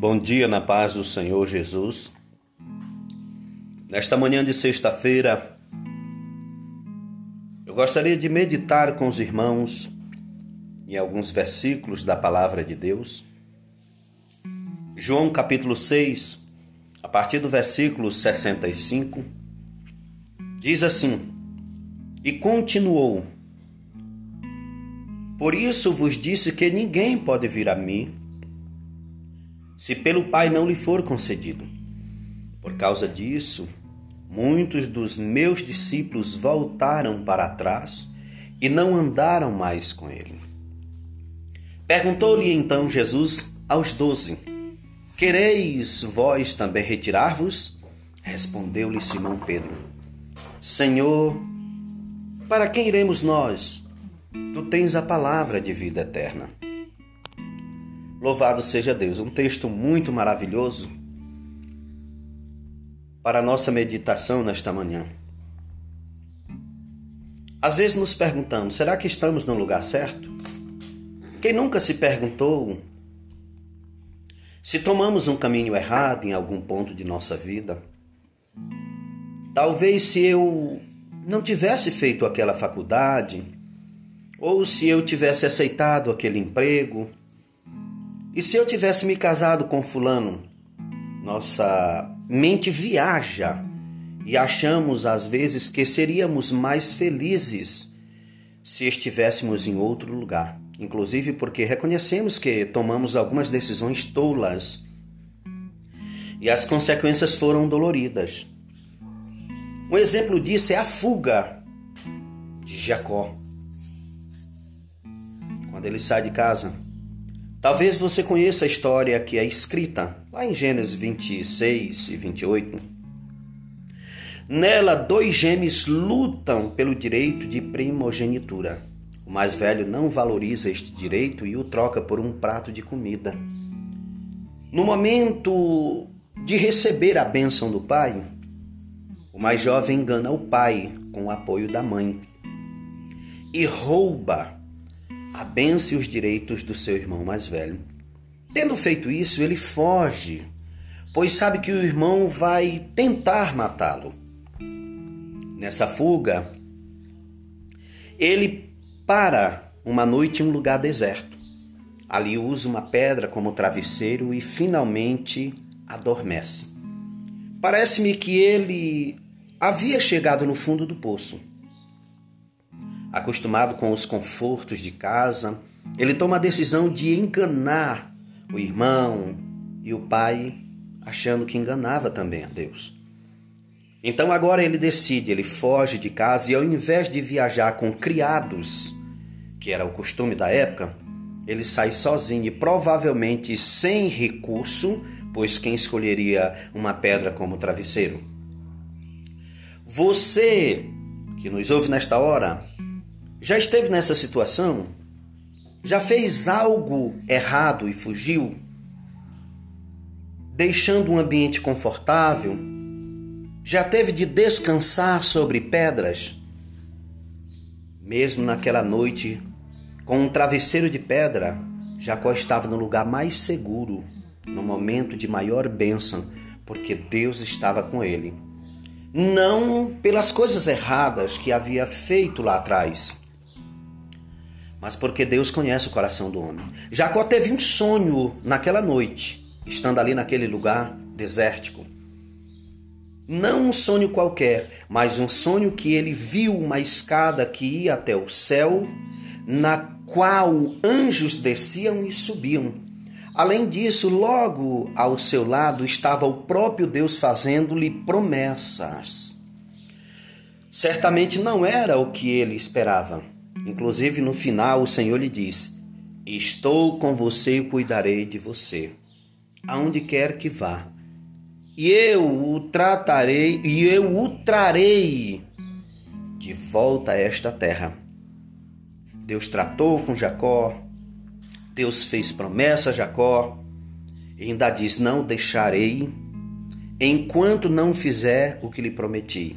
Bom dia na paz do Senhor Jesus. Nesta manhã de sexta-feira, eu gostaria de meditar com os irmãos em alguns versículos da palavra de Deus. João capítulo 6, a partir do versículo 65, diz assim: E continuou: Por isso vos disse que ninguém pode vir a mim se pelo Pai não lhe for concedido. Por causa disso, muitos dos meus discípulos voltaram para trás e não andaram mais com ele. Perguntou-lhe então Jesus aos doze: Quereis vós também retirar-vos? Respondeu-lhe Simão Pedro: Senhor, para quem iremos nós? Tu tens a palavra de vida eterna. Louvado seja Deus. Um texto muito maravilhoso para a nossa meditação nesta manhã. Às vezes nos perguntamos: será que estamos no lugar certo? Quem nunca se perguntou se tomamos um caminho errado em algum ponto de nossa vida? Talvez se eu não tivesse feito aquela faculdade, ou se eu tivesse aceitado aquele emprego, e se eu tivesse me casado com Fulano? Nossa mente viaja e achamos às vezes que seríamos mais felizes se estivéssemos em outro lugar. Inclusive porque reconhecemos que tomamos algumas decisões tolas e as consequências foram doloridas. Um exemplo disso é a fuga de Jacó. Quando ele sai de casa, Talvez você conheça a história que é escrita lá em Gênesis 26 e 28. Nela, dois gêmeos lutam pelo direito de primogenitura. O mais velho não valoriza este direito e o troca por um prato de comida. No momento de receber a bênção do pai, o mais jovem engana o pai com o apoio da mãe e rouba a benção e os direitos do seu irmão mais velho. Tendo feito isso, ele foge, pois sabe que o irmão vai tentar matá-lo. Nessa fuga, ele para uma noite em um lugar deserto. Ali usa uma pedra como travesseiro e finalmente adormece. Parece-me que ele havia chegado no fundo do poço acostumado com os confortos de casa, ele toma a decisão de enganar o irmão e o pai, achando que enganava também a Deus. Então agora ele decide, ele foge de casa e ao invés de viajar com criados, que era o costume da época, ele sai sozinho e provavelmente sem recurso, pois quem escolheria uma pedra como travesseiro? Você que nos ouve nesta hora, já esteve nessa situação? Já fez algo errado e fugiu? Deixando um ambiente confortável? Já teve de descansar sobre pedras? Mesmo naquela noite, com um travesseiro de pedra, Jacó estava no lugar mais seguro, no momento de maior bênção, porque Deus estava com ele. Não pelas coisas erradas que havia feito lá atrás, mas porque Deus conhece o coração do homem. Jacó teve um sonho naquela noite, estando ali naquele lugar desértico. Não um sonho qualquer, mas um sonho que ele viu uma escada que ia até o céu, na qual anjos desciam e subiam. Além disso, logo ao seu lado estava o próprio Deus fazendo-lhe promessas. Certamente não era o que ele esperava Inclusive no final o Senhor lhe diz: Estou com você e cuidarei de você, aonde quer que vá. E eu o tratarei e eu o trarei de volta a esta terra. Deus tratou com Jacó, Deus fez promessa a Jacó, e ainda diz: Não deixarei enquanto não fizer o que lhe prometi.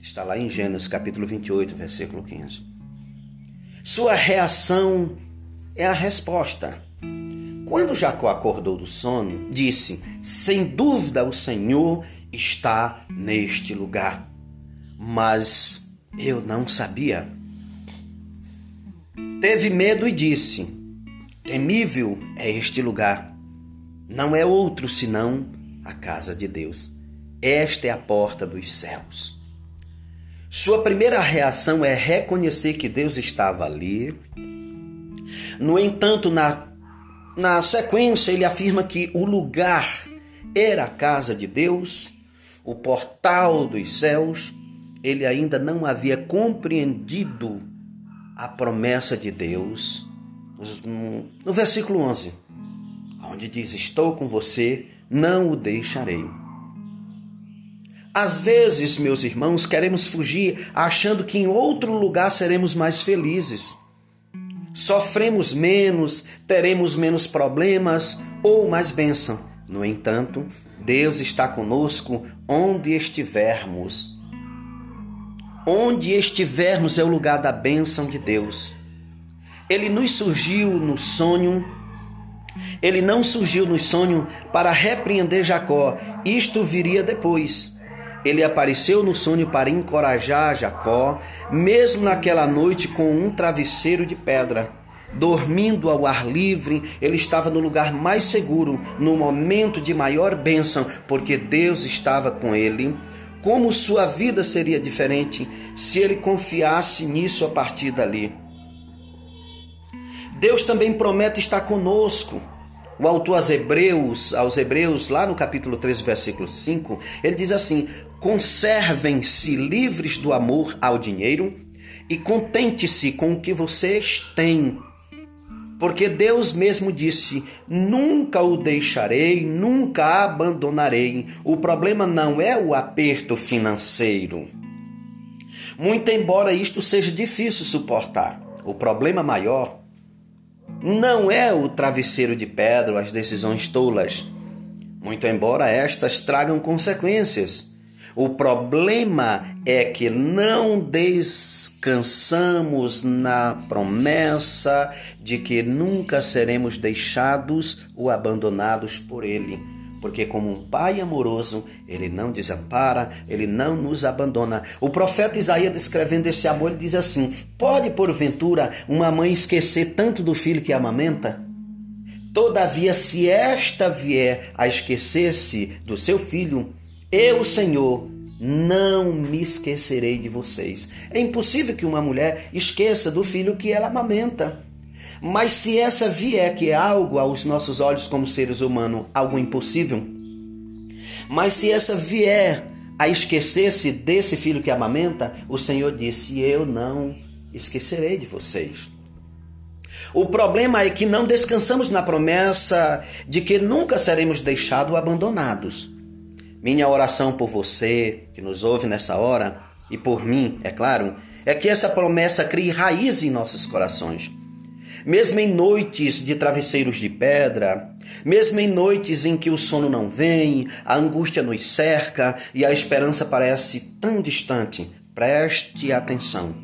Está lá em Gênesis capítulo 28, versículo 15. Sua reação é a resposta. Quando Jacó acordou do sono, disse: Sem dúvida o Senhor está neste lugar. Mas eu não sabia. Teve medo e disse: Temível é este lugar. Não é outro senão a casa de Deus. Esta é a porta dos céus. Sua primeira reação é reconhecer que Deus estava ali. No entanto, na, na sequência, ele afirma que o lugar era a casa de Deus, o portal dos céus. Ele ainda não havia compreendido a promessa de Deus. No versículo 11, onde diz: Estou com você, não o deixarei. Às vezes, meus irmãos, queremos fugir achando que em outro lugar seremos mais felizes. Sofremos menos, teremos menos problemas ou mais bênção. No entanto, Deus está conosco onde estivermos. Onde estivermos é o lugar da bênção de Deus. Ele nos surgiu no sonho ele não surgiu no sonho para repreender Jacó, isto viria depois. Ele apareceu no sonho para encorajar Jacó, mesmo naquela noite com um travesseiro de pedra. Dormindo ao ar livre, ele estava no lugar mais seguro, no momento de maior bênção, porque Deus estava com ele. Como sua vida seria diferente se ele confiasse nisso a partir dali? Deus também promete estar conosco. O autor aos Hebreus, aos Hebreus, lá no capítulo 3, versículo 5, ele diz assim: Conservem-se livres do amor ao dinheiro e contente-se com o que vocês têm. Porque Deus mesmo disse: Nunca o deixarei, nunca abandonarei. O problema não é o aperto financeiro. Muito embora isto seja difícil suportar, o problema maior não é o travesseiro de pedra as decisões tolas, muito embora estas tragam consequências. O problema é que não descansamos na promessa de que nunca seremos deixados ou abandonados por Ele porque como um pai amoroso, ele não desampara, ele não nos abandona. O profeta Isaías descrevendo esse amor, ele diz assim: Pode porventura uma mãe esquecer tanto do filho que amamenta? Todavia, se esta vier a esquecer-se do seu filho, eu, Senhor, não me esquecerei de vocês. É impossível que uma mulher esqueça do filho que ela amamenta. Mas se essa vier, que é algo aos nossos olhos como seres humanos, algo impossível, mas se essa vier a esquecer-se desse filho que amamenta, o Senhor disse: Eu não esquecerei de vocês. O problema é que não descansamos na promessa de que nunca seremos deixados ou abandonados. Minha oração por você que nos ouve nessa hora e por mim, é claro, é que essa promessa crie raiz em nossos corações mesmo em noites de travesseiros de pedra, mesmo em noites em que o sono não vem, a angústia nos cerca e a esperança parece tão distante, preste atenção.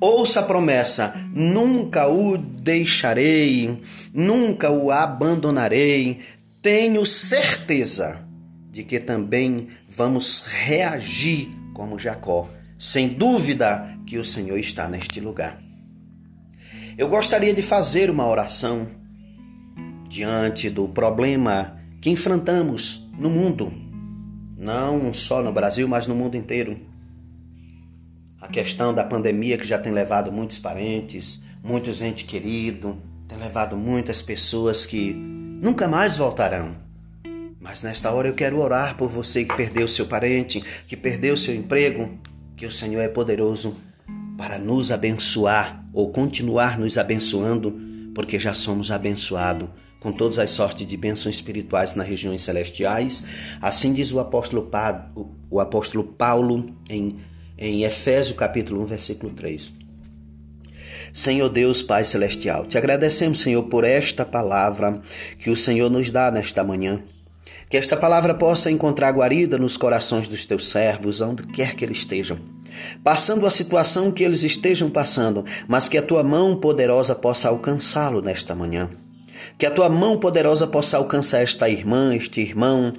Ouça a promessa: nunca o deixarei, nunca o abandonarei. Tenho certeza de que também vamos reagir como Jacó. Sem dúvida que o Senhor está neste lugar. Eu gostaria de fazer uma oração diante do problema que enfrentamos no mundo, não só no Brasil, mas no mundo inteiro. A questão da pandemia que já tem levado muitos parentes, muitos entes queridos, tem levado muitas pessoas que nunca mais voltarão. Mas nesta hora eu quero orar por você que perdeu seu parente, que perdeu seu emprego, que o Senhor é poderoso para nos abençoar ou continuar nos abençoando, porque já somos abençoados com todas as sortes de bênçãos espirituais nas regiões celestiais. Assim diz o apóstolo, pa, o apóstolo Paulo em, em Efésios capítulo 1, versículo 3. Senhor Deus, Pai Celestial, te agradecemos, Senhor, por esta palavra que o Senhor nos dá nesta manhã. Que esta palavra possa encontrar guarida nos corações dos teus servos, onde quer que eles estejam passando a situação que eles estejam passando, mas que a tua mão poderosa possa alcançá-lo nesta manhã. Que a tua mão poderosa possa alcançar esta irmã, este irmão,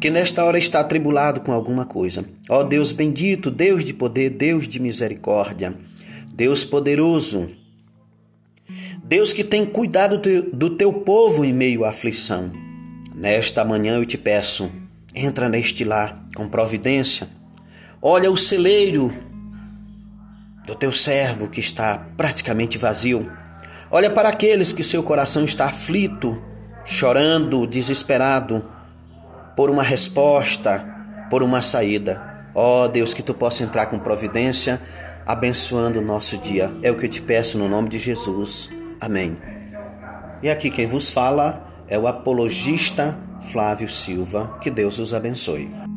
que nesta hora está atribulado com alguma coisa. Ó Deus bendito, Deus de poder, Deus de misericórdia, Deus poderoso, Deus que tem cuidado do teu povo em meio à aflição. Nesta manhã eu te peço, entra neste lar com providência. Olha o celeiro do teu servo que está praticamente vazio. Olha para aqueles que seu coração está aflito, chorando, desesperado por uma resposta, por uma saída. Ó oh, Deus, que tu possa entrar com providência, abençoando o nosso dia. É o que eu te peço no nome de Jesus. Amém. E aqui quem vos fala é o apologista Flávio Silva. Que Deus os abençoe.